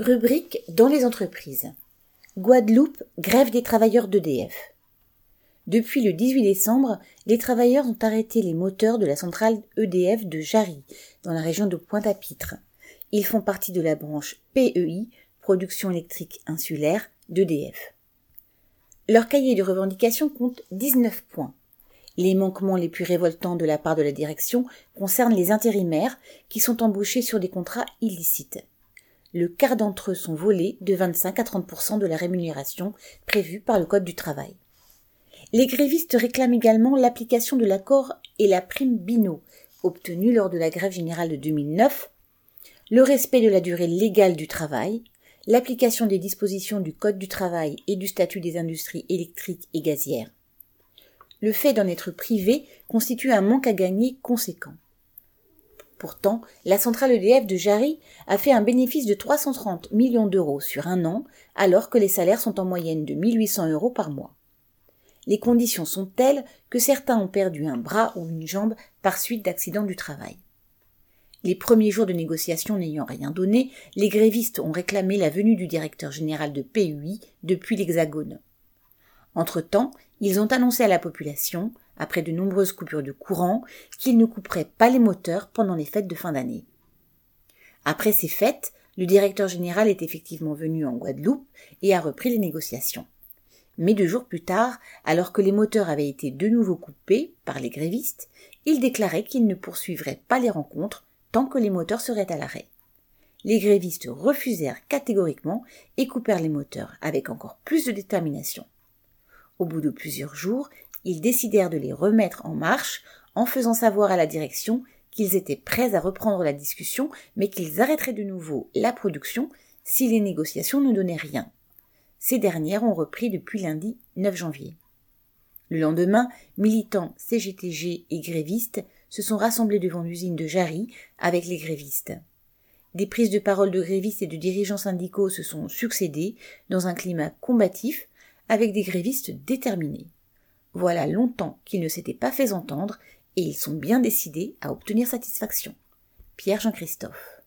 Rubrique dans les entreprises. Guadeloupe, grève des travailleurs d'EDF. Depuis le 18 décembre, les travailleurs ont arrêté les moteurs de la centrale EDF de Jarry, dans la région de Pointe-à-Pitre. Ils font partie de la branche PEI, Production électrique insulaire, d'EDF. Leur cahier de revendication compte 19 points. Les manquements les plus révoltants de la part de la direction concernent les intérimaires qui sont embauchés sur des contrats illicites le quart d'entre eux sont volés de 25 à 30% de la rémunération prévue par le Code du travail. Les grévistes réclament également l'application de l'accord et la prime Bino, obtenue lors de la grève générale de 2009, le respect de la durée légale du travail, l'application des dispositions du Code du travail et du statut des industries électriques et gazières. Le fait d'en être privé constitue un manque à gagner conséquent. Pourtant, la centrale EDF de Jarry a fait un bénéfice de 330 millions d'euros sur un an, alors que les salaires sont en moyenne de 1800 euros par mois. Les conditions sont telles que certains ont perdu un bras ou une jambe par suite d'accidents du travail. Les premiers jours de négociation n'ayant rien donné, les grévistes ont réclamé la venue du directeur général de PUI depuis l'Hexagone. Entre-temps, ils ont annoncé à la population après de nombreuses coupures de courant, qu'ils ne couperaient pas les moteurs pendant les fêtes de fin d'année. Après ces fêtes, le directeur général est effectivement venu en Guadeloupe et a repris les négociations. Mais deux jours plus tard, alors que les moteurs avaient été de nouveau coupés par les grévistes, il déclarait qu'il ne poursuivrait pas les rencontres tant que les moteurs seraient à l'arrêt. Les grévistes refusèrent catégoriquement et coupèrent les moteurs avec encore plus de détermination. Au bout de plusieurs jours, ils décidèrent de les remettre en marche en faisant savoir à la direction qu'ils étaient prêts à reprendre la discussion, mais qu'ils arrêteraient de nouveau la production si les négociations ne donnaient rien. Ces dernières ont repris depuis lundi 9 janvier. Le lendemain, militants CGTG et grévistes se sont rassemblés devant l'usine de Jarry avec les grévistes. Des prises de parole de grévistes et de dirigeants syndicaux se sont succédées dans un climat combatif avec des grévistes déterminés. Voilà longtemps qu'ils ne s'étaient pas fait entendre, et ils sont bien décidés à obtenir satisfaction. Pierre Jean-Christophe.